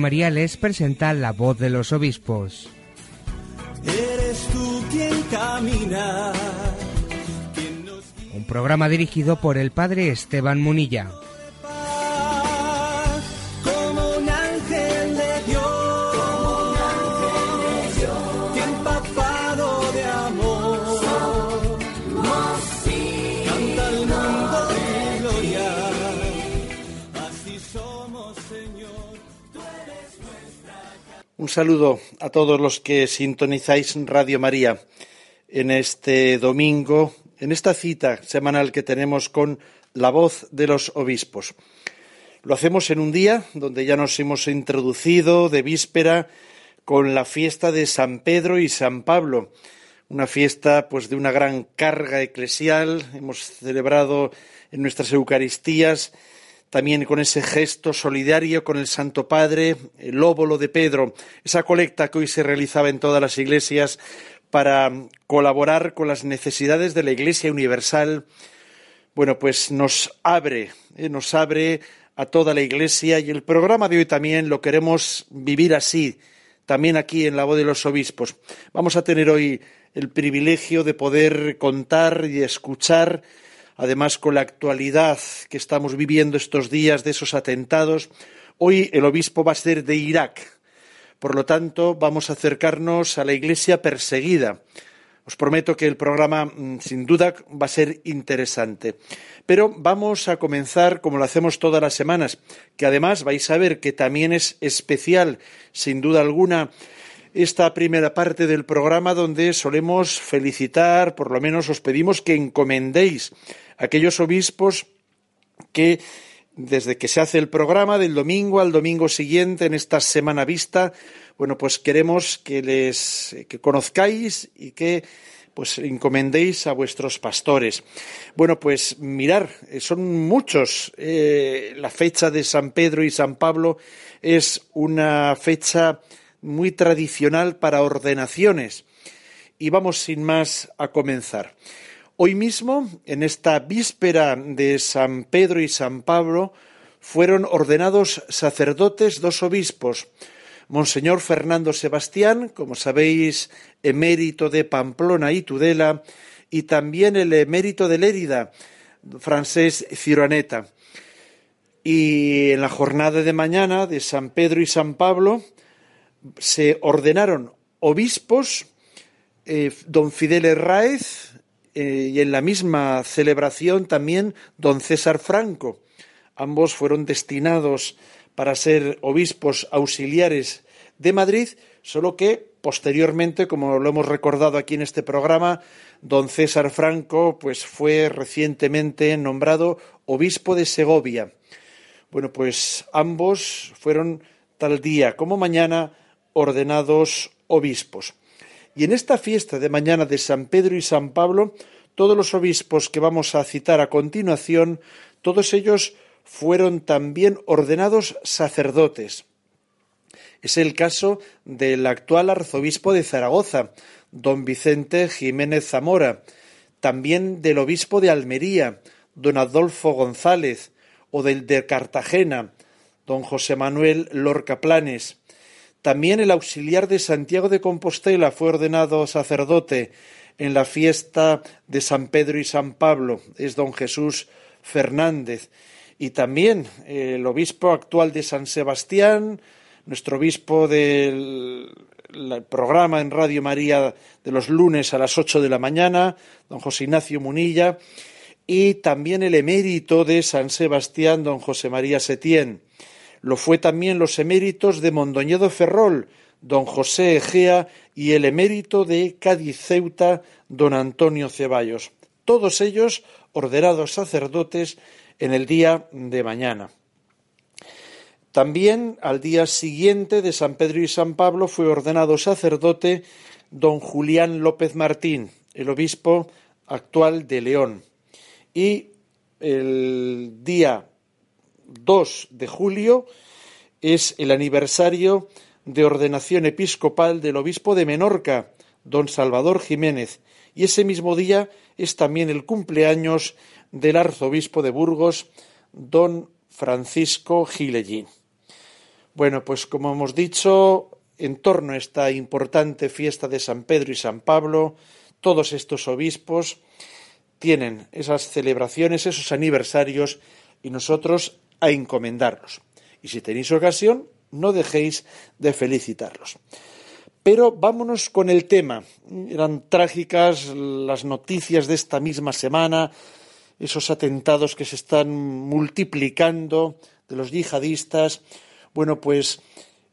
Radio María les presenta La Voz de los Obispos. Eres tú quien camina. Un programa dirigido por el Padre Esteban Munilla. Un saludo a todos los que sintonizáis Radio María en este domingo, en esta cita semanal que tenemos con la voz de los obispos. Lo hacemos en un día donde ya nos hemos introducido de víspera con la fiesta de San Pedro y San Pablo, una fiesta pues de una gran carga eclesial. Hemos celebrado en nuestras Eucaristías también con ese gesto solidario con el Santo Padre, el óvulo de Pedro, esa colecta que hoy se realizaba en todas las iglesias para colaborar con las necesidades de la Iglesia universal, bueno, pues nos abre, eh, nos abre a toda la Iglesia y el programa de hoy también lo queremos vivir así, también aquí en la voz de los obispos. Vamos a tener hoy el privilegio de poder contar y escuchar además con la actualidad que estamos viviendo estos días de esos atentados, hoy el obispo va a ser de Irak. Por lo tanto, vamos a acercarnos a la iglesia perseguida. Os prometo que el programa, mm, sin duda, va a ser interesante. Pero vamos a comenzar como lo hacemos todas las semanas, que además vais a ver que también es especial, sin duda alguna, esta primera parte del programa donde solemos felicitar, por lo menos os pedimos que encomendéis aquellos obispos que desde que se hace el programa del domingo al domingo siguiente en esta semana vista, bueno, pues queremos que les que conozcáis y que pues encomendéis a vuestros pastores. Bueno, pues mirar, son muchos. Eh, la fecha de San Pedro y San Pablo es una fecha muy tradicional para ordenaciones. Y vamos sin más a comenzar. Hoy mismo, en esta víspera de San Pedro y San Pablo, fueron ordenados sacerdotes dos obispos, Monseñor Fernando Sebastián, como sabéis, emérito de Pamplona y Tudela, y también el emérito de Lérida, Francés Ciruaneta. Y en la jornada de mañana de San Pedro y San Pablo se ordenaron obispos eh, don Fidel Herráez, eh, y en la misma celebración también don César Franco. Ambos fueron destinados para ser obispos auxiliares de Madrid, solo que posteriormente, como lo hemos recordado aquí en este programa, don César Franco pues fue recientemente nombrado obispo de Segovia. Bueno, pues ambos fueron tal día como mañana ordenados obispos. Y en esta fiesta de mañana de San Pedro y San Pablo, todos los obispos que vamos a citar a continuación, todos ellos fueron también ordenados sacerdotes. Es el caso del actual arzobispo de Zaragoza, don Vicente Jiménez Zamora, también del obispo de Almería, don Adolfo González, o del de Cartagena, don José Manuel Lorca Planes, también el auxiliar de Santiago de Compostela fue ordenado sacerdote en la fiesta de San Pedro y San Pablo, es don Jesús Fernández. Y también el obispo actual de San Sebastián, nuestro obispo del el programa en Radio María de los lunes a las ocho de la mañana, don José Ignacio Munilla, y también el emérito de San Sebastián, don José María Setién. Lo fue también los eméritos de Mondoñedo Ferrol, don José Egea, y el emérito de Cádiz Ceuta, don Antonio Ceballos. Todos ellos ordenados sacerdotes en el día de mañana. También al día siguiente de San Pedro y San Pablo fue ordenado sacerdote don Julián López Martín, el obispo actual de León. Y el día 2 de julio es el aniversario de ordenación episcopal del obispo de Menorca, don Salvador Jiménez, y ese mismo día es también el cumpleaños del arzobispo de Burgos, don Francisco Gilellín. Bueno, pues como hemos dicho, en torno a esta importante fiesta de San Pedro y San Pablo, todos estos obispos tienen esas celebraciones, esos aniversarios, y nosotros a encomendarlos. Y si tenéis ocasión, no dejéis de felicitarlos. Pero vámonos con el tema. Eran trágicas las noticias de esta misma semana, esos atentados que se están multiplicando de los yihadistas, bueno, pues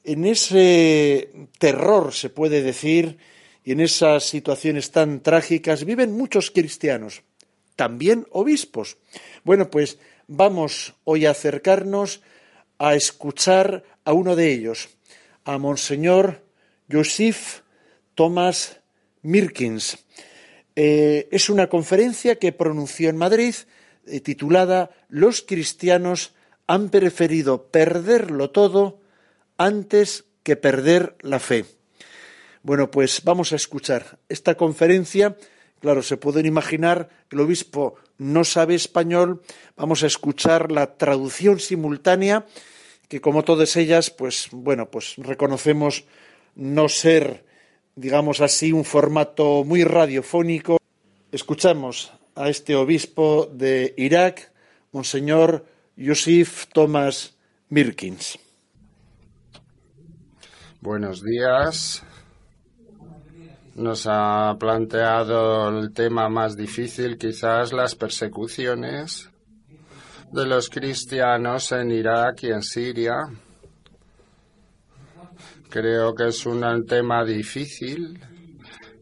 en ese terror, se puede decir, y en esas situaciones tan trágicas viven muchos cristianos, también obispos. Bueno, pues vamos hoy a acercarnos a escuchar a uno de ellos, a Monseñor Joseph Thomas Mirkins. Eh, es una conferencia que pronunció en Madrid eh, titulada Los cristianos han preferido perderlo todo antes que perder la fe. Bueno, pues vamos a escuchar esta conferencia. Claro, se pueden imaginar que el obispo no sabe español. Vamos a escuchar la traducción simultánea, que como todas ellas, pues bueno, pues reconocemos no ser, digamos así, un formato muy radiofónico. Escuchamos a este obispo de Irak, Monseñor Yusuf Thomas Mirkins. Buenos días. Nos ha planteado el tema más difícil, quizás las persecuciones de los cristianos en Irak y en Siria. Creo que es un tema difícil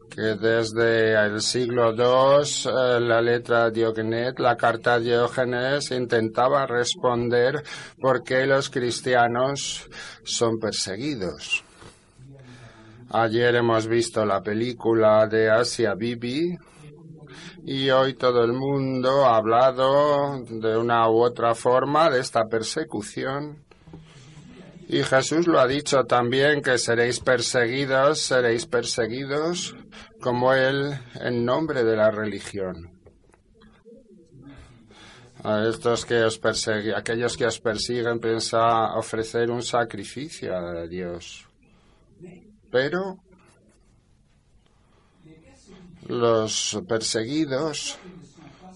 que desde el siglo II eh, la letra Diogenes, la carta Diógenes, intentaba responder por qué los cristianos son perseguidos. Ayer hemos visto la película de Asia Bibi y hoy todo el mundo ha hablado de una u otra forma de esta persecución y Jesús lo ha dicho también que seréis perseguidos, seréis perseguidos como Él en nombre de la religión. A estos que os persiguen, aquellos que os persiguen piensa ofrecer un sacrificio a Dios. Pero los perseguidos,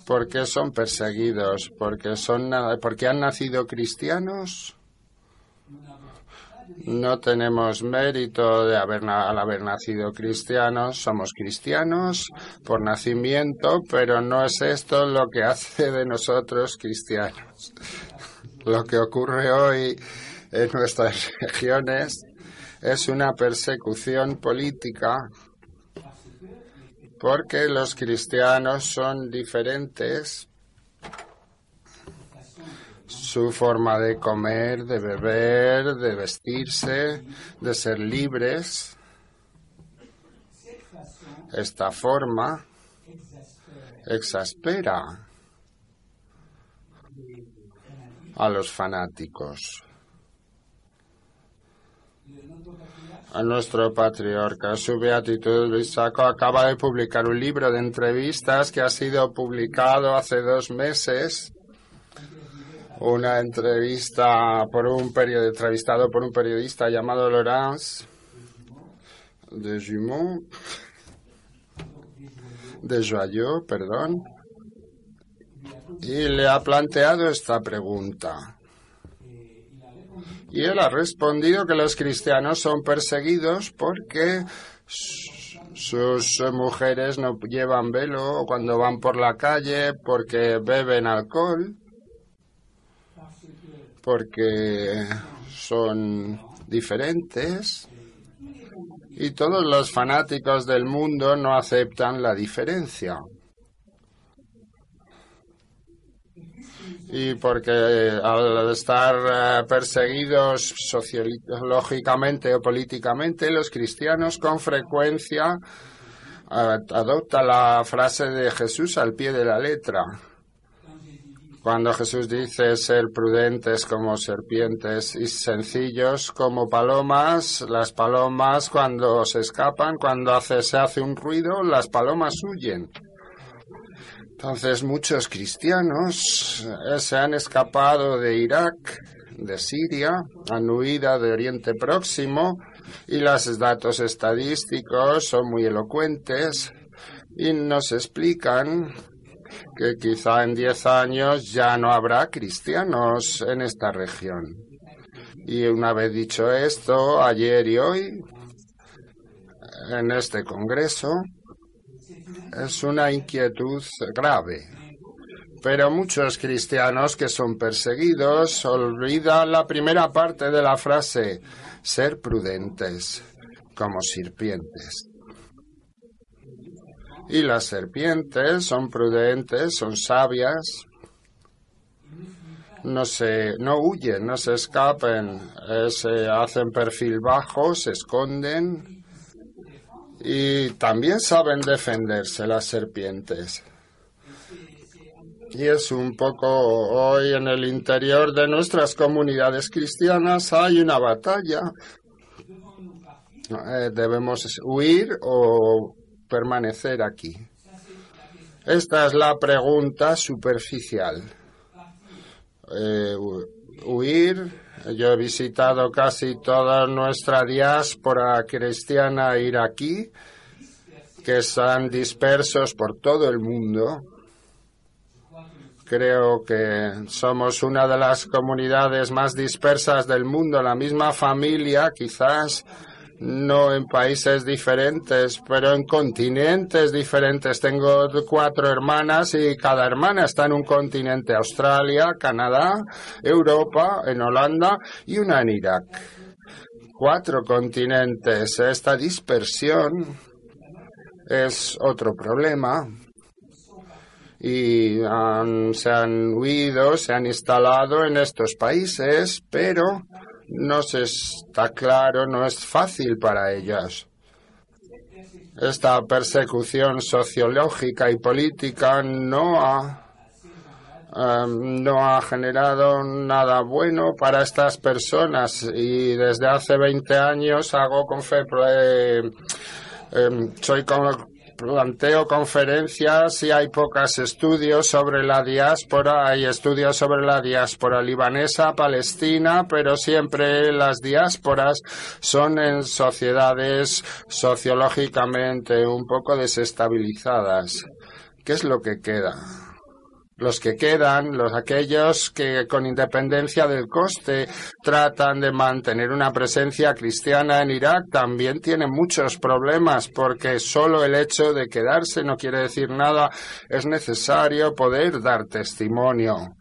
¿por qué son perseguidos? Porque son porque han nacido cristianos no tenemos mérito de al haber nacido cristianos, somos cristianos por nacimiento, pero no es esto lo que hace de nosotros cristianos. Lo que ocurre hoy en nuestras regiones es una persecución política porque los cristianos son diferentes su forma de comer, de beber, de vestirse, de ser libres. Esta forma exaspera a los fanáticos. A nuestro patriarca, su beatitud Luis Saco acaba de publicar un libro de entrevistas que ha sido publicado hace dos meses. Una entrevista por un periodista, entrevistado por un periodista llamado Laurence de Jumont, de Joyeux, perdón, y le ha planteado esta pregunta. Y él ha respondido que los cristianos son perseguidos porque sus mujeres no llevan velo cuando van por la calle, porque beben alcohol, porque son diferentes. Y todos los fanáticos del mundo no aceptan la diferencia. Y porque al estar eh, perseguidos sociológicamente o políticamente, los cristianos con frecuencia eh, adoptan la frase de Jesús al pie de la letra. Cuando Jesús dice ser prudentes como serpientes y sencillos como palomas, las palomas cuando se escapan, cuando se hace un ruido, las palomas huyen. Entonces muchos cristianos eh, se han escapado de Irak, de Siria, han huido de Oriente Próximo y los datos estadísticos son muy elocuentes y nos explican que quizá en diez años ya no habrá cristianos en esta región. Y una vez dicho esto, ayer y hoy, en este Congreso, es una inquietud grave. Pero muchos cristianos que son perseguidos olvidan la primera parte de la frase, ser prudentes como serpientes. Y las serpientes son prudentes, son sabias, no se, no huyen, no se escapen, eh, se hacen perfil bajo, se esconden y también saben defenderse las serpientes. Y es un poco hoy en el interior de nuestras comunidades cristianas hay una batalla. Eh, debemos huir o permanecer aquí. Esta es la pregunta superficial. Eh, huir yo he visitado casi toda nuestra diáspora cristiana iraquí, que están dispersos por todo el mundo. Creo que somos una de las comunidades más dispersas del mundo, la misma familia quizás no en países diferentes, pero en continentes diferentes. Tengo cuatro hermanas y cada hermana está en un continente, Australia, Canadá, Europa, en Holanda y una en Irak. Cuatro continentes. Esta dispersión es otro problema y se han huido, se han instalado en estos países, pero no se está claro, no es fácil para ellas. Esta persecución sociológica y política no ha, em, no ha generado nada bueno para estas personas y desde hace 20 años hago con fe, eh, em, soy planteo conferencias y hay pocos estudios sobre la diáspora. Hay estudios sobre la diáspora libanesa, palestina, pero siempre las diásporas son en sociedades sociológicamente un poco desestabilizadas. ¿Qué es lo que queda? Los que quedan, los aquellos que con independencia del coste tratan de mantener una presencia cristiana en Irak también tienen muchos problemas porque solo el hecho de quedarse no quiere decir nada, es necesario poder dar testimonio.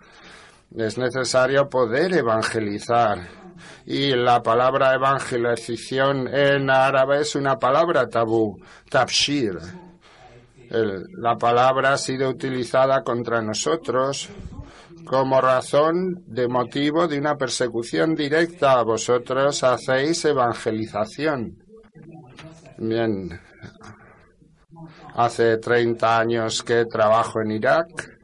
Es necesario poder evangelizar. Y la palabra evangelización en árabe es una palabra tabú, tabshir la palabra ha sido utilizada contra nosotros como razón de motivo de una persecución directa. Vosotros hacéis evangelización. Bien, hace 30 años que trabajo en Irak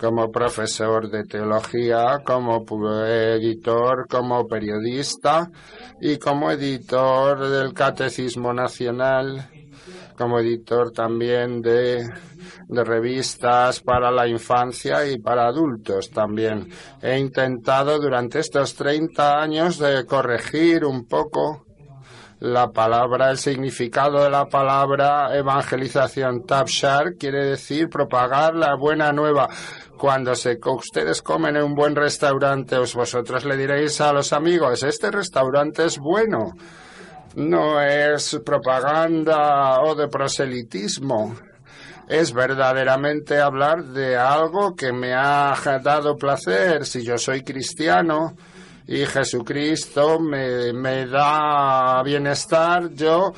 como profesor de teología, como editor, como periodista y como editor del Catecismo Nacional como editor también de, revistas para la infancia y para adultos también. He intentado durante estos 30 años de corregir un poco La palabra, el significado de la palabra evangelización tabshar quiere decir propagar la buena nueva. Cuando se, ustedes comen en un buen restaurante, vosotros le diréis a los amigos, este restaurante es bueno. No es propaganda o de proselitismo es verdaderamente hablar de algo que me ha dado placer. Si yo soy cristiano, y Jesucristo me, me da bienestar, yo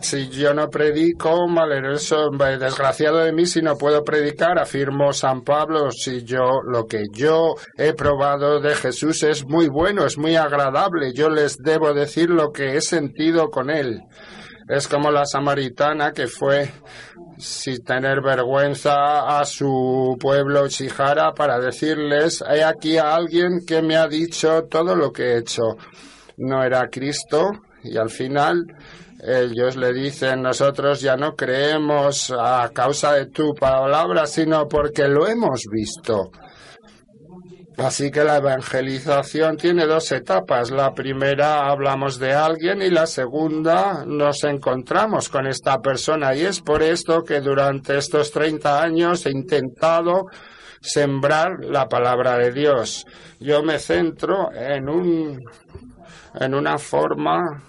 si yo no predico, eso desgraciado de mí si no puedo predicar, afirmó San Pablo, si yo lo que yo he probado de Jesús es muy bueno, es muy agradable, yo les debo decir lo que he sentido con él. Es como la samaritana que fue sin tener vergüenza a su pueblo Chihara para decirles, hay aquí a alguien que me ha dicho todo lo que he hecho. No era Cristo y al final ellos le dicen, nosotros ya no creemos a causa de tu palabra, sino porque lo hemos visto. Así que la evangelización tiene dos etapas. La primera hablamos de alguien y la segunda nos encontramos con esta persona. Y es por esto que durante estos 30 años he intentado sembrar la palabra de Dios. Yo me centro en un en una forma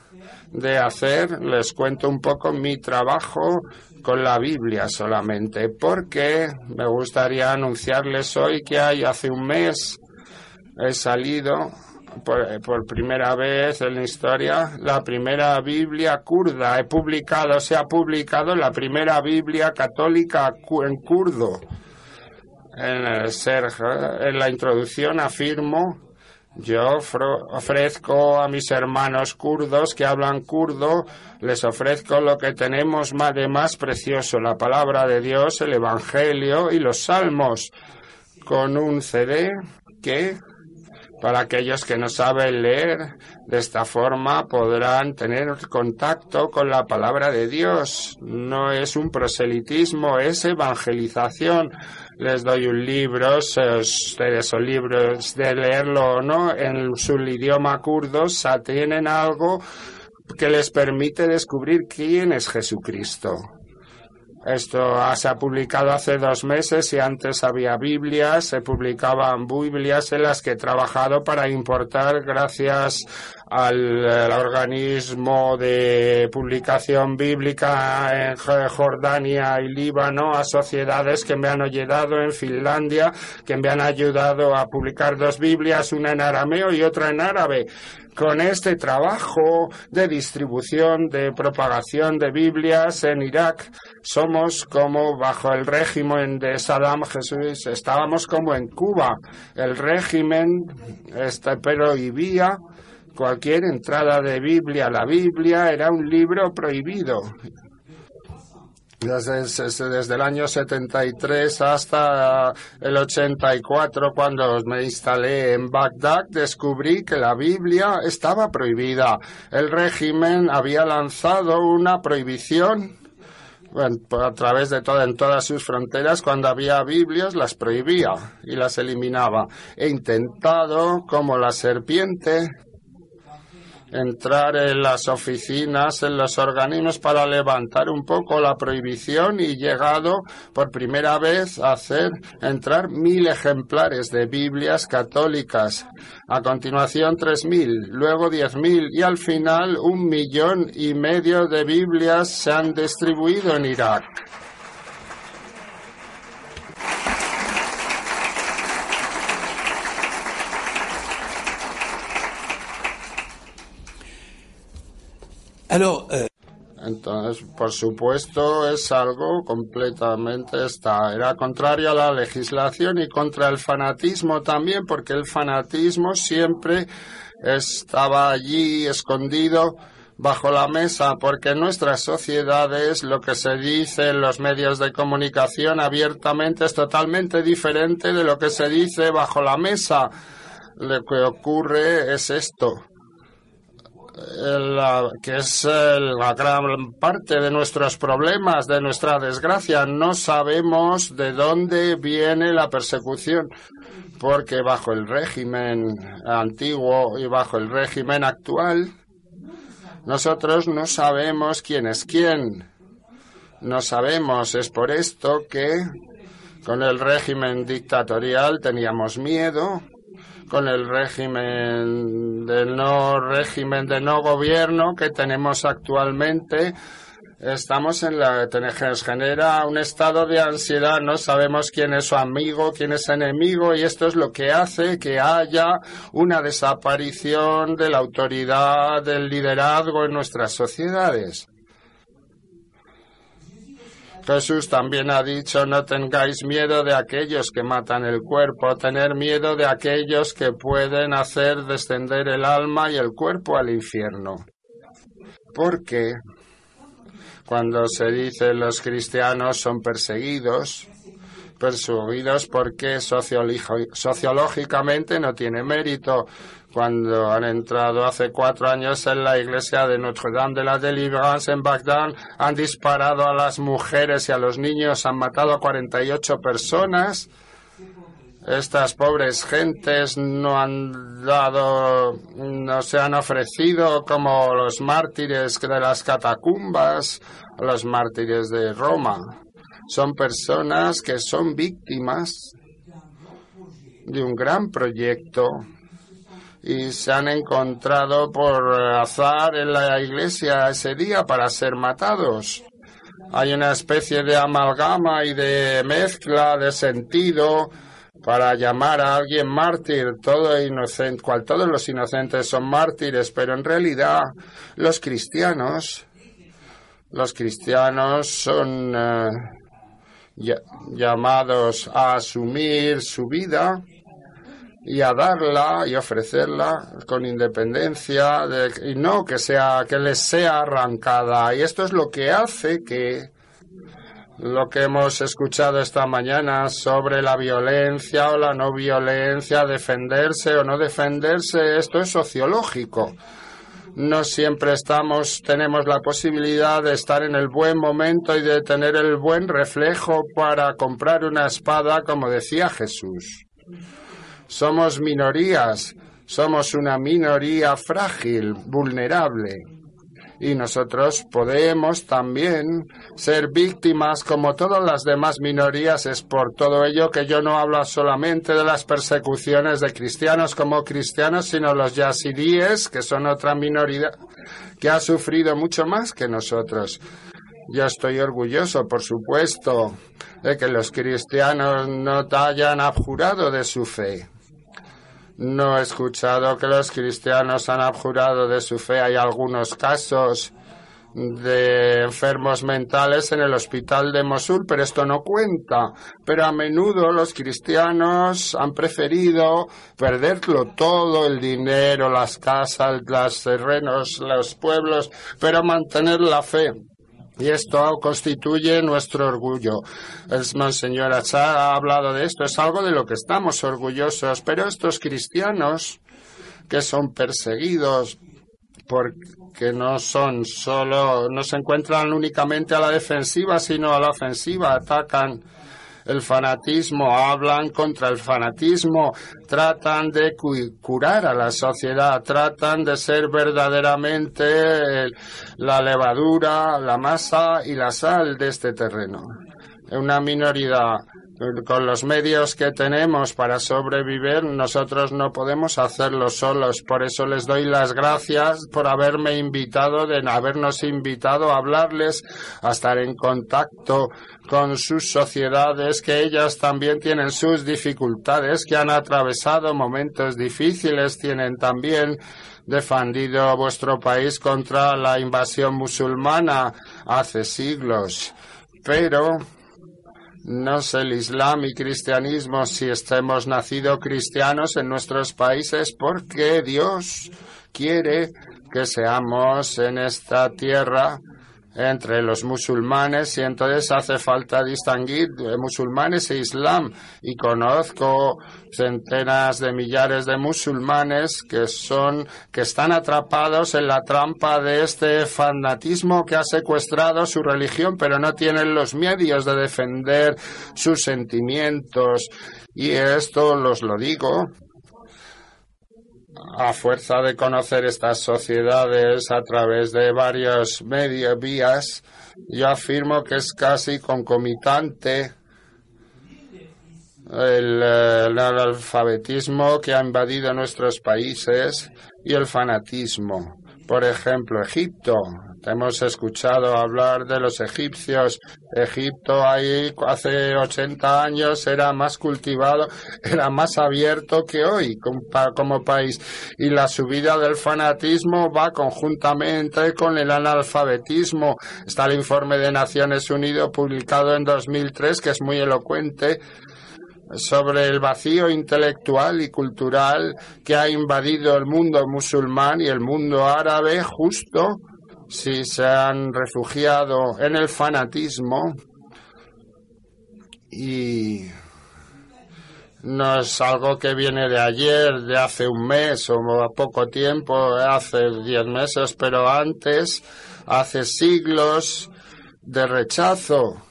de hacer, les cuento un poco mi trabajo con la Biblia solamente, porque me gustaría anunciarles hoy que hay hace un mes he salido por, primera vez en la historia la primera Biblia kurda. He publicado, se ha publicado la primera Biblia católica en kurdo. En, el en la introducción afirmo yo ofrezco a mis hermanos kurdos que hablan kurdo, les ofrezco lo que tenemos más de más precioso, la palabra de Dios, el Evangelio y los salmos, con un CD que para aquellos que no saben leer, de esta forma podrán tener contacto con la palabra de Dios. No es un proselitismo, es evangelización. Les doy un libro, ustedes son libros de leerlo o no, en su idioma kurdo tienen algo que les permite descubrir quién es Jesucristo. Esto se ha publicado hace dos meses y antes había Biblias, se publicaban Biblias en las que he trabajado para importar gracias al, organismo de publicación bíblica en Jordania y Líbano, a sociedades que me han ayudado en Finlandia, que me han ayudado a publicar dos Biblias, una en arameo y otra en árabe con este trabajo de distribución, de propagación de Biblias en Irak, somos como bajo el régimen de Saddam Jesús, estábamos como en Cuba. El régimen este, prohibía cualquier entrada de Biblia. La Biblia era un libro prohibido desde, el año 73 hasta el 84, cuando me instalé en Bagdad, descubrí que la Biblia estaba prohibida. El régimen había lanzado una prohibición a través de todo, en todas sus fronteras, cuando había Biblias, las prohibía y las eliminaba. He intentado, como la serpiente, entrar en las oficinas, en los organismos para levantar un poco la prohibición y llegado por primera vez a hacer entrar mil ejemplares de Biblias católicas. A continuación tres mil, luego diez mil y al final un millón y medio de Biblias se han distribuido en Irak. Euh, Entonces, por supuesto, es algo completamente está, era contrario a la legislación y contra el fanatismo también, porque el fanatismo siempre estaba allí escondido bajo la mesa, porque en nuestras sociedades lo que se dice en los medios de comunicación abiertamente es totalmente diferente de lo que se dice bajo la mesa. Lo que ocurre es esto que es la gran parte de nuestros problemas, de nuestra desgracia. No sabemos de dónde viene la persecución, porque bajo el régimen antiguo y bajo el régimen actual, Nosotros no sabemos quién es quién. No sabemos. Es por esto que con el régimen dictatorial teníamos miedo. Con el régimen del no régimen de no gobierno que tenemos actualmente Estamos en la nos genera un estado de ansiedad, no sabemos quién es su amigo, quién es enemigo y esto es lo que hace que haya una desaparición de la autoridad, del liderazgo en nuestras sociedades. Jesús también ha dicho, no tengáis miedo de aquellos que matan el cuerpo, tener miedo de aquellos que pueden hacer descender el alma y el cuerpo al infierno. ¿Por qué? cuando se dice los cristianos son perseguidos, perseguidos porque sociológicamente no tiene mérito. Cuando han entrado hace cuatro años en la iglesia de Notre Dame de la Deliverance en Bagdad, han disparado a las mujeres y a los niños, han matado a 48 personas estas pobres gentes no han dado, no se han ofrecido como los mártires de las catacumbas, los mártires de Roma. Son personas que son víctimas de un gran proyecto y se han encontrado por azar en la iglesia ese día para ser matados. Hay una especie de amalgama y de mezcla de sentido para llamar a alguien mártir, todo inocente, cual todos los inocentes son mártires, pero en realidad los cristianos, los cristianos son eh, llamados a asumir su vida y a darla y ofrecerla con independencia de, y no que sea que les sea arrancada y esto es lo que hace que lo que hemos escuchado esta mañana sobre la violencia o la no violencia, defenderse o no defenderse, esto es sociológico. No siempre estamos, tenemos la posibilidad de estar en el buen momento y de tener el buen reflejo para comprar una espada, como decía Jesús. Somos minorías, somos una minoría frágil, vulnerable y nosotros podemos también ser víctimas como todas las demás minorías. Es por todo ello que yo no hablo solamente de las persecuciones de cristianos como cristianos, sino los yazidíes, que son otra minoría que ha sufrido mucho más que nosotros. Yo estoy orgulloso, por supuesto, de que los cristianos no hayan abjurado de su fe. No he escuchado que los cristianos han abjurado de su fe. Hay algunos casos de enfermos mentales en el hospital de Mosul, pero esto no cuenta. Pero a menudo los cristianos han preferido perderlo todo, el dinero, las casas, los terrenos, los pueblos, pero mantener la fe. Y esto constituye nuestro orgullo. El Monseñor Achá ha hablado de esto, es algo de lo que estamos orgullosos, pero estos cristianos que son perseguidos porque no son solo, no se encuentran únicamente a la defensiva, sino a la ofensiva, atacan el fanatismo, hablan contra el fanatismo, tratan de curar a la sociedad, tratan de ser verdaderamente la levadura, la masa y la sal de este terreno. Una minoría con los medios que tenemos para sobrevivir, nosotros no podemos hacerlo solos. Por eso les doy las gracias por haberme invitado, de habernos invitado a hablarles, a estar en contacto con sus sociedades, que ellas también tienen sus dificultades, que han atravesado momentos difíciles, tienen también defendido vuestro país contra la invasión musulmana hace siglos. Pero no es el Islam y cristianismo si estemos nacido cristianos en nuestros países porque Dios quiere que seamos en esta tierra entre los musulmanes y entonces hace falta distinguir musulmanes e islam. Y conozco centenas de millares de musulmanes que son que están atrapados en la trampa de este fanatismo que ha secuestrado su religión pero no tienen los medios de defender sus sentimientos. Y esto los lo digo a fuerza de conocer estas sociedades a través de varios medios, vías, yo afirmo que es casi concomitante el, eh, el analfabetismo que ha invadido nuestros países y el fanatismo. Por ejemplo, Egipto. Hemos escuchado hablar de los egipcios. Egipto ahí hace 80 años era más cultivado, era más abierto que hoy como país. Y la subida del fanatismo va conjuntamente con el analfabetismo. Está el informe de Naciones Unidas publicado en 2003 que es muy elocuente sobre el vacío intelectual y cultural que ha invadido el mundo musulmán y el mundo árabe justo si se han refugiado en el fanatismo y no es algo que viene de ayer, de hace un mes o a poco tiempo, hace diez meses, pero antes, hace siglos de rechazo.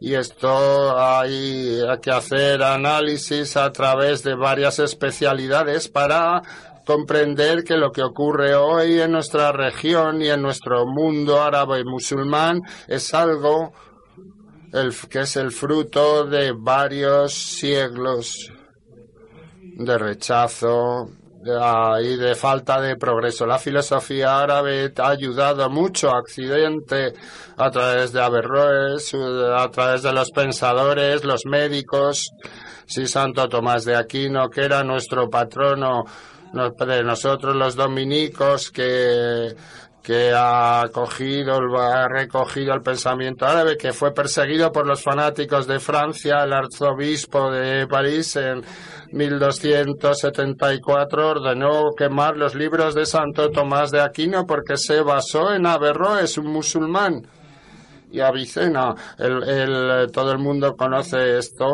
Y esto hay que hacer análisis a través de varias especialidades para comprender que lo que ocurre hoy en nuestra región y en nuestro mundo árabe y musulmán es algo que es el fruto de varios siglos de rechazo y de falta de progreso. La filosofía árabe ha ayudado mucho a Occidente a través de Averroes, a través de los pensadores, los médicos. Sí, Santo Tomás de Aquino, que era nuestro patrono nosotros los dominicos, que que ha cogido, ha recogido el pensamiento árabe, que fue perseguido por los fanáticos de Francia, el arzobispo de París en 1274 ordenó quemar los libros de Santo Tomás de Aquino porque se basó en Averroes, un musulmán, y Avicena. El, todo el mundo conoce esto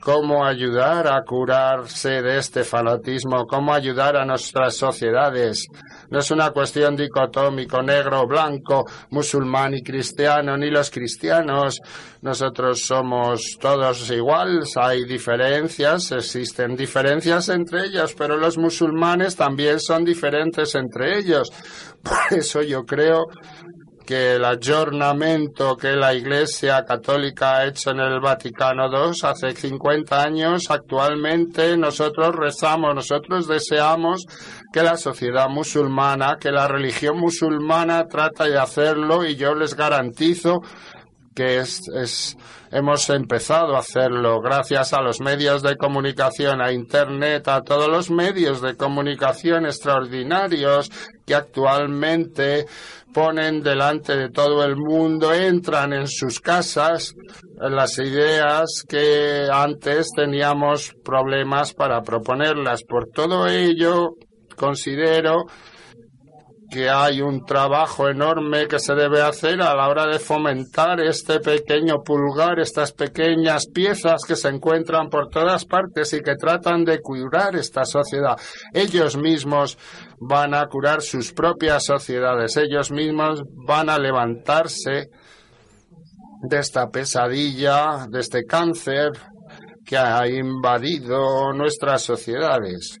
cómo ayudar a curarse de este fanatismo, cómo ayudar a nuestras sociedades. No es una cuestión dicotómico, negro, blanco, musulmán y cristiano, ni los cristianos. Nosotros somos todos iguales, hay diferencias, existen diferencias entre ellos, pero los musulmanes también son diferentes entre ellos. Por eso yo creo que el ayornamiento que la Iglesia Católica ha hecho en el Vaticano II hace 50 años, actualmente nosotros rezamos, nosotros deseamos que la sociedad musulmana, que la religión musulmana trata de hacerlo y yo les garantizo que es, hemos empezado a hacerlo gracias a los medios de comunicación, a Internet, a todos los medios de comunicación extraordinarios que actualmente ponen delante de todo el mundo, entran en sus casas las ideas que antes teníamos problemas para proponerlas. Por todo ello, considero que hay un trabajo enorme que se debe hacer a la hora de fomentar este pequeño pulgar, estas pequeñas piezas que se encuentran por todas partes y que tratan de curar esta sociedad. Ellos mismos van a curar sus propias sociedades, ellos mismos van a levantarse de esta pesadilla, de este cáncer que ha invadido nuestras sociedades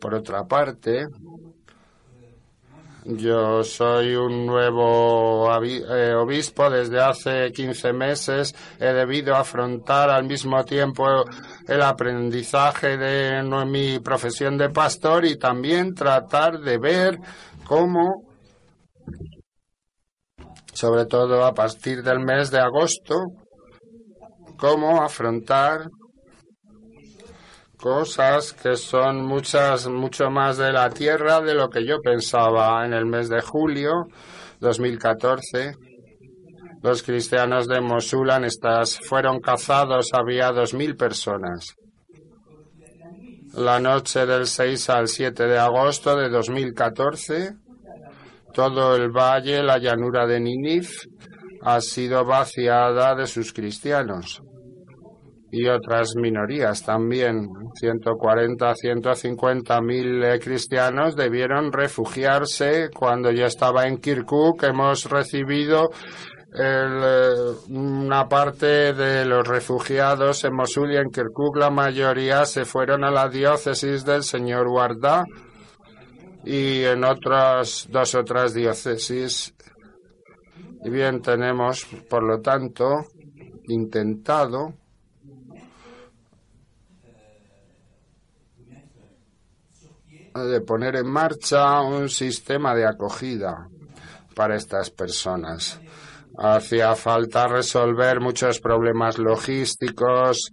por otra parte, yo soy un nuevo eh, obispo desde hace 15 meses. He debido afrontar al mismo tiempo el aprendizaje de mi profesión de pastor y también tratar de ver cómo, sobre todo a partir del mes de agosto, cómo afrontar cosas que son muchas, mucho más de la tierra de lo que yo pensaba en el mes de julio 2014. Los cristianos de Mosul estas fueron cazados, había dos mil personas. La noche del 6 al 7 de agosto de 2014, todo el valle, la llanura de Ninif, ha sido vaciada de sus cristianos y otras minorías también. 140, 150 mil eh, cristianos debieron refugiarse cuando yo estaba en Kirkuk. Hemos recibido el, una parte de los refugiados en Mosul y en Kirkuk, la mayoría se fueron a la diócesis del señor Guardá y en otras dos otras diócesis. Y bien, tenemos, por lo tanto, intentado de poner en marcha un sistema de acogida para estas personas. Hacía falta resolver muchos problemas logísticos,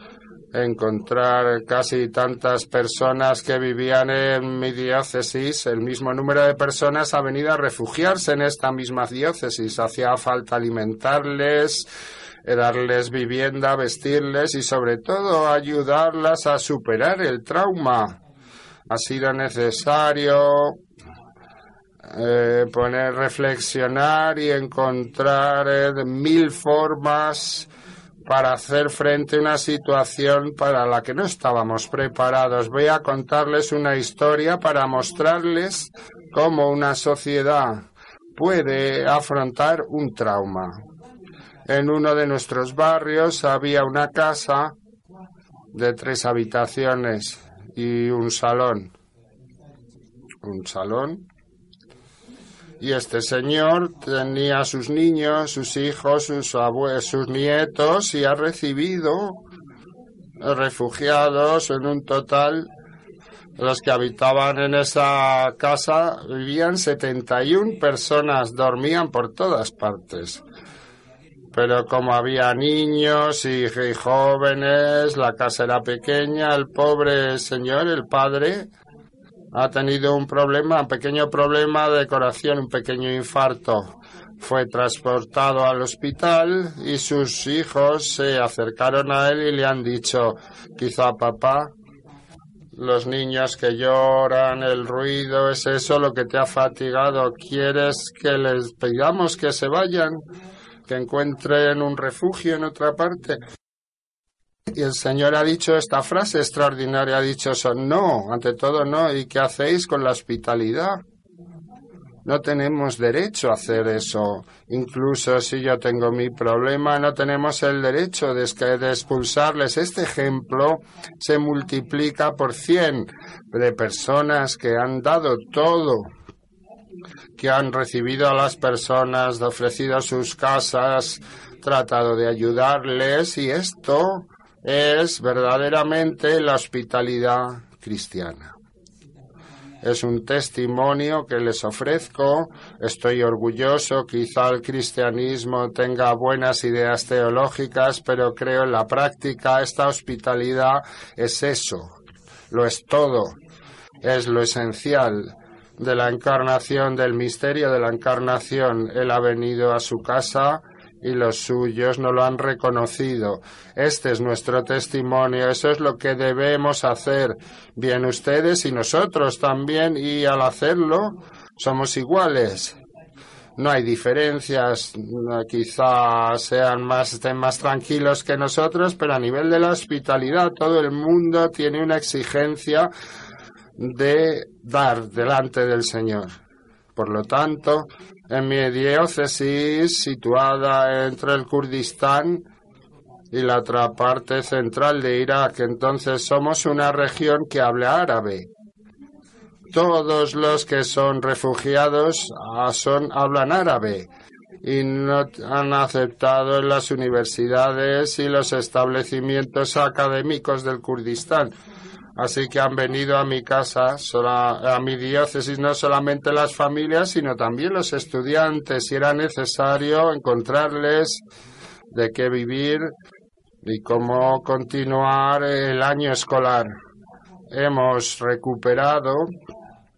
encontrar casi tantas personas que vivían en mi diócesis, el mismo número de personas ha venido a refugiarse en esta misma diócesis. Hacía falta alimentarles, eh, darles vivienda, vestirles y sobre todo ayudarlas a superar el trauma. Ha sido necesario eh, poner, reflexionar y encontrar eh, mil formas para hacer frente a una situación para la que no estábamos preparados. Voy a contarles una historia para mostrarles cómo una sociedad puede afrontar un trauma. En uno de nuestros barrios había una casa de tres habitaciones y un salón. Un salón y este señor tenía sus niños, sus hijos, sus abuelos, sus nietos y ha recibido refugiados en un total los que habitaban en esa casa vivían 71 personas, dormían por todas partes. Pero como había niños y, jóvenes, la casa era pequeña, el pobre señor, el padre, ha tenido un problema, un pequeño problema de corazón, un pequeño infarto. Fue transportado al hospital y sus hijos se acercaron a él y le han dicho, quizá papá, los niños que lloran, el ruido, es eso lo que te ha fatigado. ¿Quieres que les pidamos que se vayan, que encuentren un refugio en otra parte? Y el Señor ha dicho esta frase extraordinaria, ha dicho eso, no, ante todo no. ¿Y qué hacéis con la hospitalidad? No tenemos derecho a hacer eso. Incluso si yo tengo mi problema, no tenemos el derecho de, expulsarles. Este ejemplo se multiplica por cien de personas que han dado todo que han recibido a las personas, ofrecido sus casas, tratado de ayudarles y esto es verdaderamente la hospitalidad cristiana. Es un testimonio que les ofrezco. Estoy orgulloso. Quizá el cristianismo tenga buenas ideas teológicas, pero creo en la práctica esta hospitalidad es eso. Lo es todo. Es lo esencial de la encarnación, del misterio de la encarnación. Él ha venido a su casa y los suyos no lo han reconocido. Este es nuestro testimonio, eso es lo que debemos hacer, bien ustedes y nosotros también, y al hacerlo somos iguales. No hay diferencias, quizá sean más, estén más tranquilos que nosotros, pero a nivel de la hospitalidad todo el mundo tiene una exigencia de dar delante del Señor. Por lo tanto, en mi diócesis, situada entre el Kurdistán y la otra parte central de Irak, entonces somos una región que habla árabe. Todos los que son refugiados ah, son, hablan árabe y no han aceptado en las universidades y los establecimientos académicos del Kurdistán. Así que han venido a mi casa, a mi diócesis, no solamente las familias, sino también los estudiantes. Y era necesario encontrarles de qué vivir y cómo continuar el año escolar. Hemos recuperado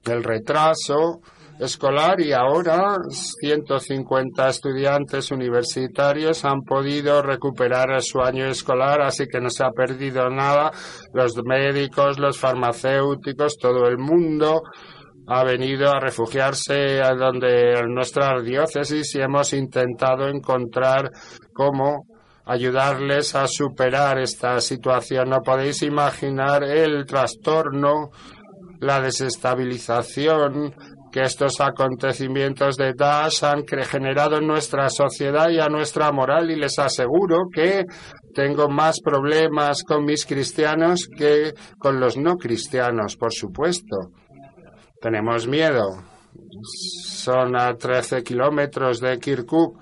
el retraso escolar y ahora 150 estudiantes universitarios han podido recuperar su año escolar, así que no se ha perdido nada. Los médicos, los farmacéuticos, todo el mundo ha venido a refugiarse a donde nuestra diócesis y hemos intentado encontrar cómo ayudarles a superar esta situación. No podéis imaginar el trastorno, la desestabilización que estos acontecimientos de Daesh han generado en nuestra sociedad y a nuestra moral y les aseguro que tengo más problemas con mis cristianos que con los no cristianos, por supuesto. Tenemos miedo. Son a 13 kilómetros de Kirkuk.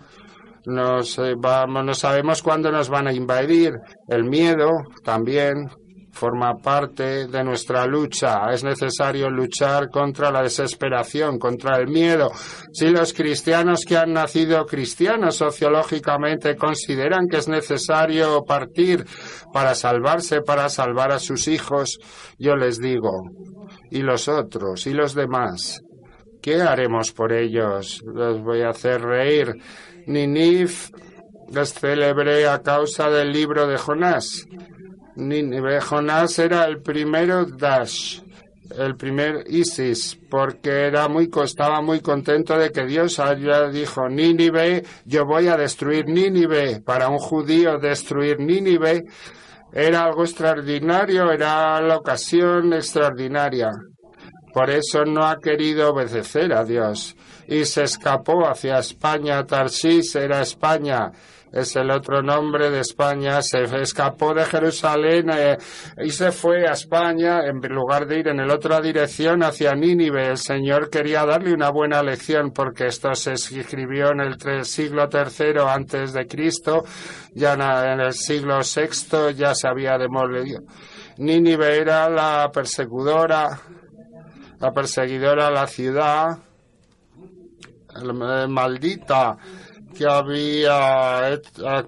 Vamos, no sabemos cuándo nos van a invadir. El miedo también forma parte de nuestra lucha. Es necesario luchar contra la desesperación, contra el miedo. Si los cristianos que han nacido cristianos sociológicamente consideran que es necesario partir para salvarse, para salvar a sus hijos, yo les digo, ¿y los otros? ¿Y los demás? ¿Qué haremos por ellos? Los voy a hacer reír. Ninif les celebré a causa del libro de Jonás. Nínive. Jonás era el primero Dash, el primer Isis, porque era muy, estaba muy contento de que Dios haya dijo Nínive, yo voy a destruir Nínive. Para un judío destruir Nínive era algo extraordinario, era la ocasión extraordinaria. Por eso no ha querido obedecer a Dios y se escapó hacia España. Tarsis era España es el otro nombre de España, se escapó de Jerusalén eh, y se fue a España en lugar de ir en la otra dirección hacia Nínive. El Señor quería darle una buena lección porque esto se escribió en el siglo III antes de Cristo, ya en el siglo VI ya se había demolido. Nínive era la perseguidora, la perseguidora la ciudad maldita que había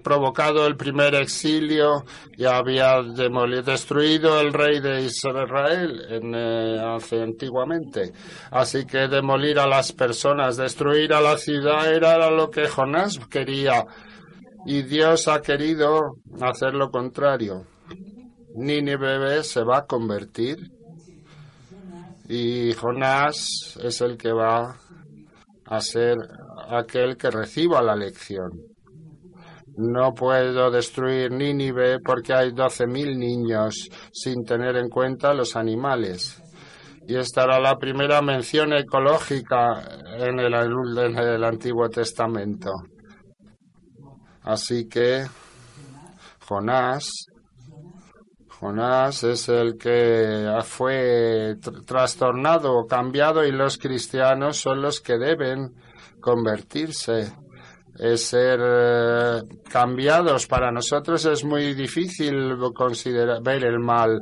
provocado el primer exilio y había destruido el rey de Israel en, eh, hace antiguamente. Así que demolir a las personas, destruir a la ciudad era lo que Jonás quería y Dios ha querido hacer lo contrario. Nínive se va a convertir y Jonás es el que va a ser aquel que reciba la lección. No puedo destruir Nínive porque hay doce mil niños sin tener en cuenta los animales. Y esta era la primera mención ecológica en el, en el Antiguo Testamento. Así que Jonás Jonás es el que fue trastornado cambiado y los cristianos son los que deben convertirse, es ser eh, cambiados. Para nosotros es muy difícil considerar, ver el mal,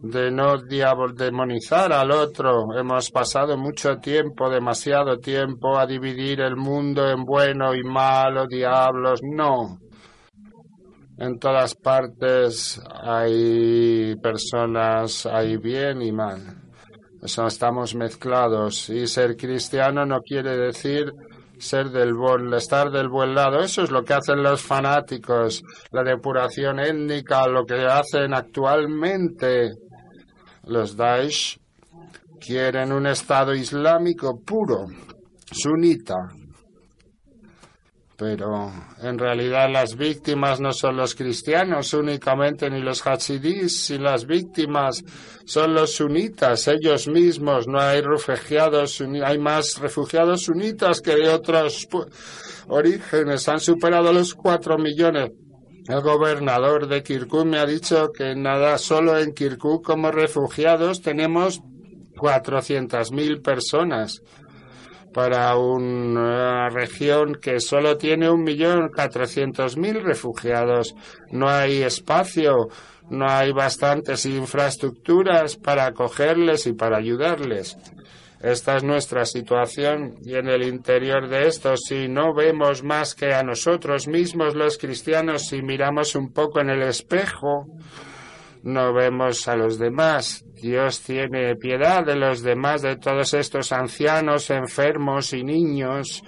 de no demonizar al otro. Hemos pasado mucho tiempo, demasiado tiempo, a dividir el mundo en bueno y malo, diablos. No. En todas partes hay personas, hay bien y mal. Eso estamos mezclados y ser cristiano no quiere decir ser del buen, estar del buen lado. Eso es lo que hacen los fanáticos, la depuración étnica, lo que hacen actualmente los Daesh. Quieren un Estado islámico puro, sunita, pero en realidad las víctimas no son los cristianos únicamente ni los hachidís, y las víctimas son los sunitas, ellos mismos. No hay refugiados, hay más refugiados sunitas que de otros orígenes. Han superado los cuatro millones. El gobernador de Kirkuk me ha dicho que nada, solo en Kirkuk como refugiados tenemos 400.000 personas para una región que solo tiene un millón cuatrocientos mil refugiados. No hay espacio, no hay bastantes infraestructuras para acogerles y para ayudarles. Esta es nuestra situación y en el interior de esto, si no vemos más que a nosotros mismos los cristianos, si miramos un poco en el espejo, no vemos a los demás. Dios tiene piedad de los demás, de todos estos ancianos, enfermos y niños.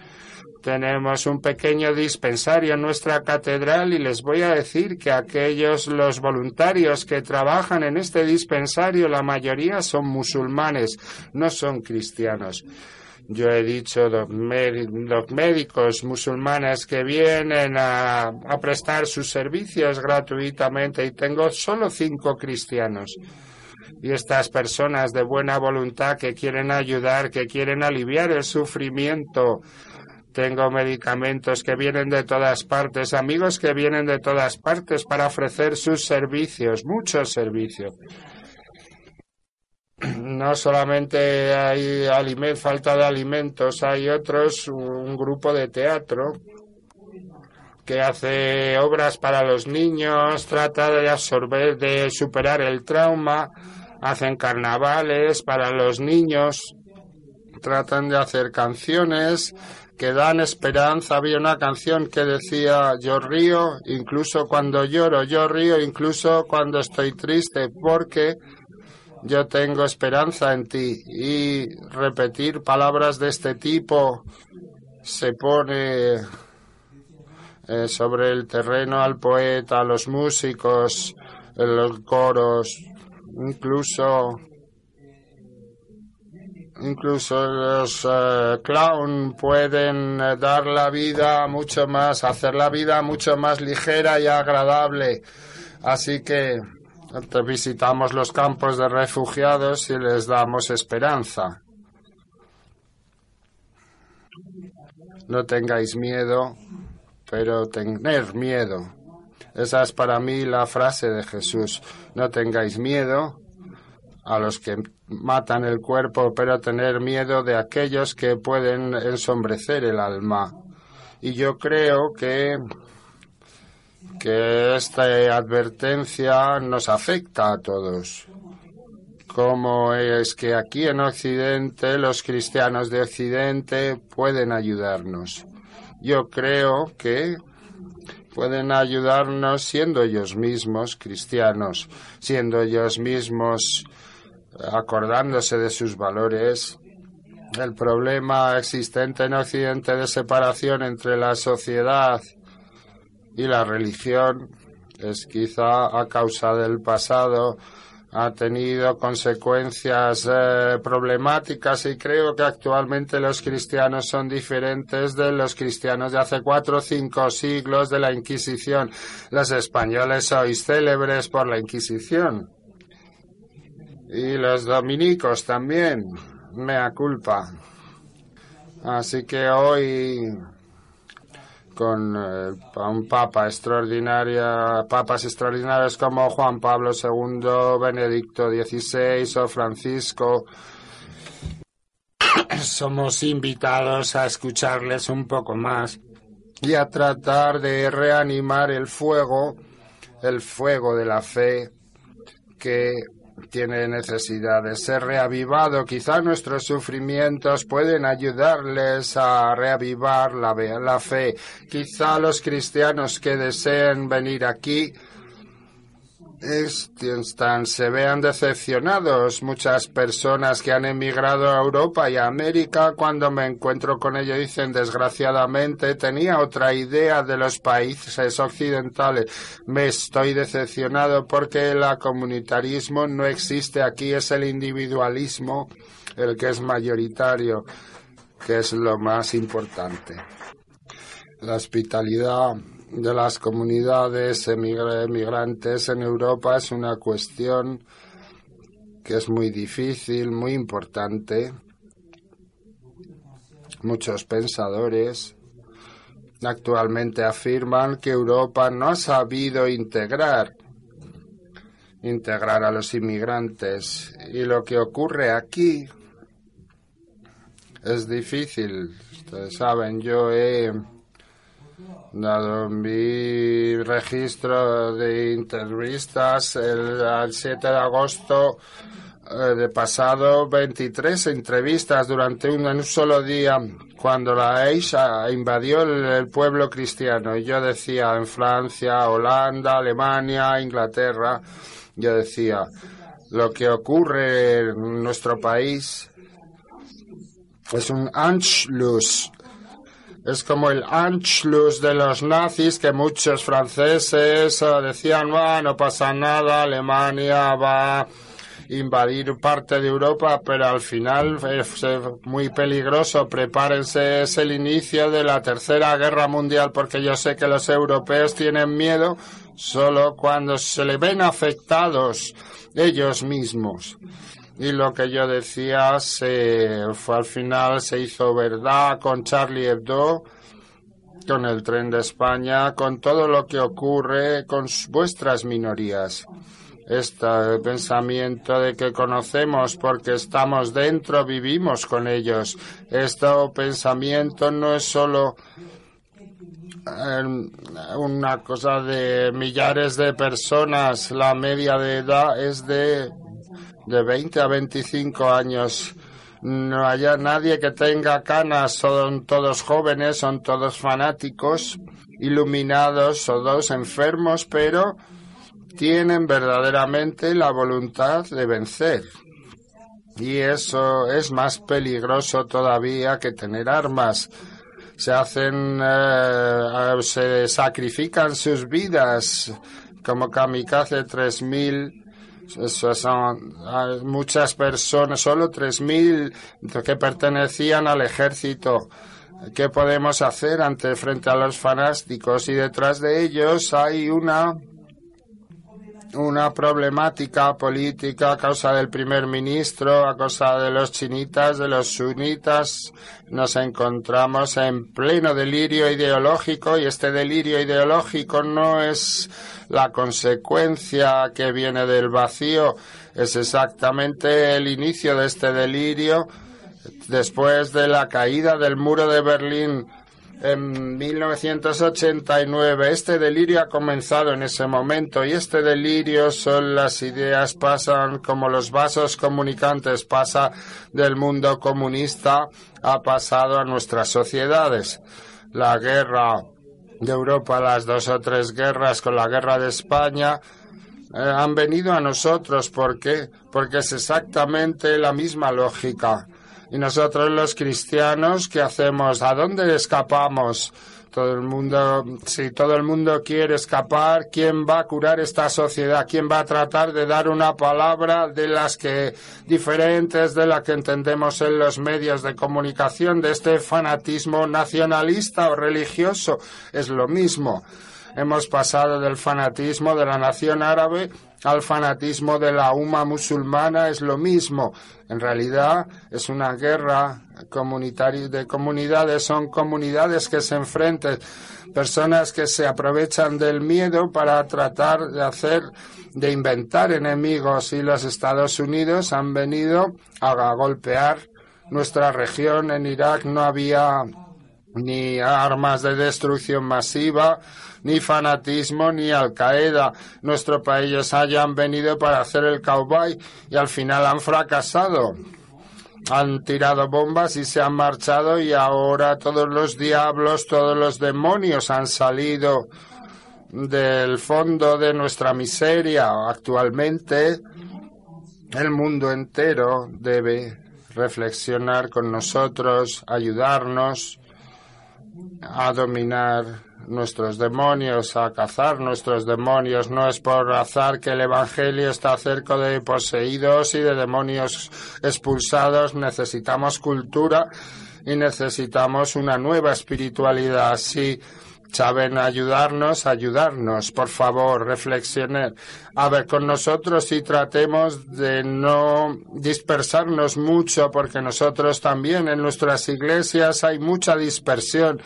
Tenemos un pequeño dispensario en nuestra catedral y les voy a decir que aquellos, los voluntarios que trabajan en este dispensario, la mayoría son musulmanes, no son cristianos. Yo he dicho los, médicos musulmanes que vienen a, a prestar sus servicios gratuitamente y tengo solo cinco cristianos y estas personas de buena voluntad que quieren ayudar, que quieren aliviar el sufrimiento. Tengo medicamentos que vienen de todas partes, amigos que vienen de todas partes para ofrecer sus servicios, muchos servicios. No solamente hay falta de alimentos, hay otros, un grupo de teatro que hace obras para los niños, trata de absorber, de superar el trauma, hacen carnavales para los niños, tratan de hacer canciones que dan esperanza. Había una canción que decía yo río incluso cuando lloro, yo río incluso cuando estoy triste, porque yo tengo esperanza en ti. Y repetir palabras de este tipo se pone eh, sobre el terreno al poeta, a los músicos, los coros, incluso incluso los uh, clown pueden eh, dar la vida mucho más, hacer la vida mucho más ligera y agradable. Así que visitamos los campos de refugiados y les damos esperanza. No tengáis miedo, pero tener miedo. Esa es para mí la frase de Jesús. No tengáis miedo a los que matan el cuerpo, pero tener miedo de aquellos que pueden ensombrecer el alma. Y yo creo que, que esta advertencia nos afecta a todos. Como es que aquí en Occidente los cristianos de Occidente pueden ayudarnos yo creo que pueden ayudarnos siendo ellos mismos cristianos, siendo ellos mismos acordándose de sus valores. El problema existente en Occidente de separación entre la sociedad y la religión es quizá a causa del pasado ha tenido consecuencias eh, problemáticas y creo que actualmente los cristianos son diferentes de los cristianos de hace cuatro o cinco siglos de la Inquisición. Los españoles sois célebres por la Inquisición. Y los dominicos también, mea culpa. Así que hoy con eh, un papa extraordinaria, papas extraordinarios como Juan Pablo II, Benedicto XVI o Francisco. Somos invitados a escucharles un poco más y a tratar de reanimar el fuego, el fuego de la fe que tiene necesidad de ser reavivado. Quizá nuestros sufrimientos pueden ayudarles a reavivar la, la fe. Quizá los cristianos que deseen venir aquí están, se vean decepcionados. Muchas personas que han emigrado a Europa y a América, cuando me encuentro con ellos, dicen, desgraciadamente, tenía otra idea de los países occidentales. Me estoy decepcionado porque el comunitarismo no existe aquí, es el individualismo el que es mayoritario, que es lo más importante. La hospitalidad de las comunidades emigrantes en Europa es una cuestión que es muy difícil, muy importante. Muchos pensadores actualmente afirman que Europa no ha sabido integrar integrar a los inmigrantes y lo que ocurre aquí es difícil. Ustedes saben, yo he dado mi registro de entrevistas el, 7 de agosto eh, de pasado 23 entrevistas durante un, un solo día cuando la EISA invadió el, pueblo cristiano. Y yo decía en Francia, Holanda, Alemania, Inglaterra, yo decía, lo que ocurre en nuestro país es un Anschluss es como el Anschluss de los nazis que muchos franceses eh, decían, no pasa nada, Alemania va a invadir parte de Europa, pero al final es muy peligroso. Prepárense, es el inicio de la Tercera Guerra Mundial, porque yo sé que los europeos tienen miedo solo cuando se le ven afectados ellos mismos. Y lo que yo decía se fue al final se hizo verdad con Charlie Hebdo, con el tren de España, con todo lo que ocurre con vuestras minorías. Este pensamiento de que conocemos porque estamos dentro, vivimos con ellos. Este pensamiento no es solo em, una cosa de millares de personas, la media de edad es de, de 20 a 25 años. No haya nadie que tenga canas, son todos jóvenes, son todos fanáticos, iluminados, o dos enfermos, pero tienen verdaderamente la voluntad de vencer. Y eso es más peligroso todavía que tener armas. Se hacen, eh, se sacrifican sus vidas como kamikaze 3000 eso son muchas personas, solo 3.000 que pertenecían al ejército. ¿Qué podemos hacer ante frente a los fanáticos? Y detrás de ellos hay una una problemática política a causa del primer ministro, a causa de los chinitas, de los sunitas. Nos encontramos en pleno delirio ideológico y este delirio ideológico no es la consecuencia que viene del vacío, es exactamente el inicio de este delirio después de la caída del muro de Berlín en 1989. Este delirio ha comenzado en ese momento y este delirio son las ideas, pasan como los vasos comunicantes, pasa del mundo comunista, ha pasado a nuestras sociedades. La guerra de Europa, las dos o tres guerras con la guerra de España, eh, han venido a nosotros. ¿Por qué? Porque es exactamente la misma lógica y nosotros los cristianos, ¿qué hacemos? ¿A dónde escapamos? Todo el mundo, si todo el mundo quiere escapar, ¿quién va a curar esta sociedad? ¿Quién va a tratar de dar una palabra de las que diferentes de la que entendemos en los medios de comunicación de este fanatismo nacionalista o religioso? Es lo mismo. Hemos pasado del fanatismo de la nación árabe al fanatismo de la UMA musulmana, es lo mismo. En realidad es una guerra comunitaria de comunidades, son comunidades que se enfrentan, personas que se aprovechan del miedo para tratar de hacer, de inventar enemigos y los Estados Unidos han venido a golpear nuestra región. En Irak no había ni armas de destrucción masiva, ni fanatismo, ni Al Qaeda. Nuestros países hayan venido para hacer el cowboy y al final han fracasado. Han tirado bombas y se han marchado y ahora todos los diablos, todos los demonios han salido del fondo de nuestra miseria. Actualmente el mundo entero debe reflexionar con nosotros, ayudarnos a dominar nuestros demonios, a cazar nuestros demonios. No es por azar que el Evangelio está cerca de poseídos y de demonios expulsados. Necesitamos cultura y necesitamos una nueva espiritualidad. Si saben ayudarnos, ayudarnos. Por favor, reflexionen. A ver, con nosotros y tratemos de no dispersarnos mucho, porque nosotros también en nuestras iglesias hay mucha dispersión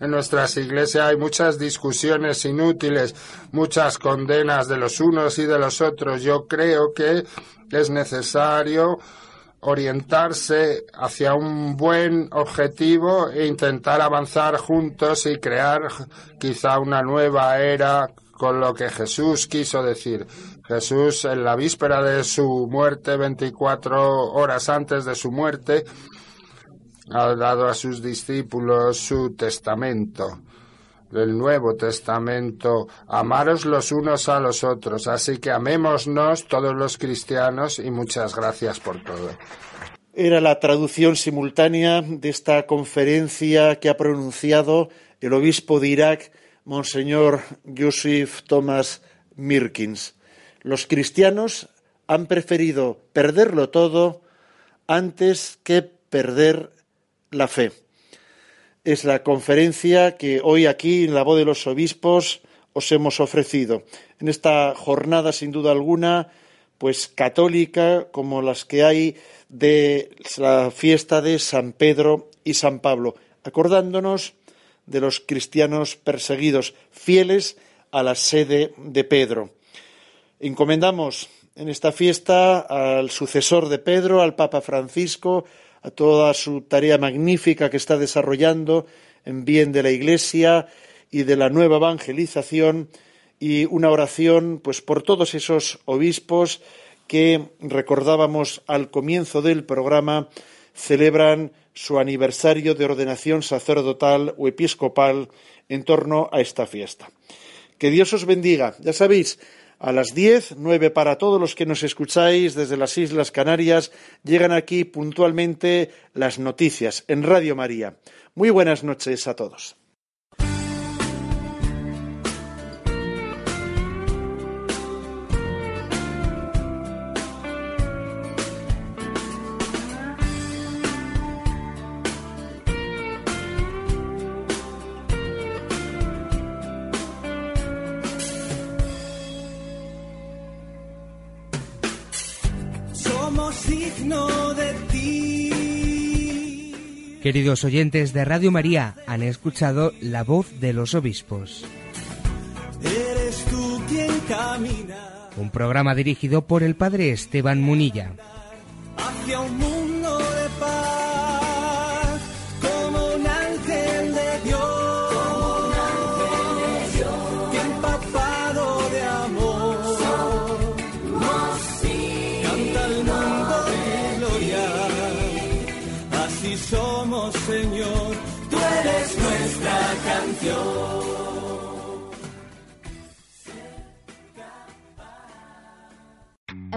en nuestras iglesias hay muchas discusiones inútiles, muchas condenas de los unos y de los otros. Yo creo que es necesario orientarse hacia un buen objetivo e intentar avanzar juntos y crear quizá una nueva era con lo que Jesús quiso decir. Jesús en la víspera de su muerte, 24 horas antes de su muerte, ha dado a sus discípulos su testamento, el Nuevo Testamento, amaros los unos a los otros. Así que amémonos todos los cristianos y muchas gracias por todo. Era la traducción simultánea de esta conferencia que ha pronunciado el obispo de Irak, Monseñor Yusuf Thomas Mirkins. Los cristianos han preferido perderlo todo antes que perder la fe. Es la conferencia que hoy aquí en la voz de los obispos os hemos ofrecido en esta jornada, sin duda alguna, pues católica, como las que hay de la fiesta de San Pedro y San Pablo, acordándonos de los cristianos perseguidos, fieles a la sede de Pedro. Encomendamos en esta fiesta al sucesor de Pedro, al Papa Francisco, a toda su tarea magnífica que está desarrollando en bien de la Iglesia y de la nueva evangelización y una oración pues por todos esos obispos que recordábamos al comienzo del programa celebran su aniversario de ordenación sacerdotal o episcopal en torno a esta fiesta. Que Dios os bendiga. Ya sabéis, a las diez, nueve para todos los que nos escucháis desde las Islas Canarias, llegan aquí puntualmente las noticias en Radio María. Muy buenas noches a todos. Queridos oyentes de Radio María, han escuchado la voz de los obispos. Eres tú quien camina Un programa dirigido por el padre Esteban Munilla. hacia un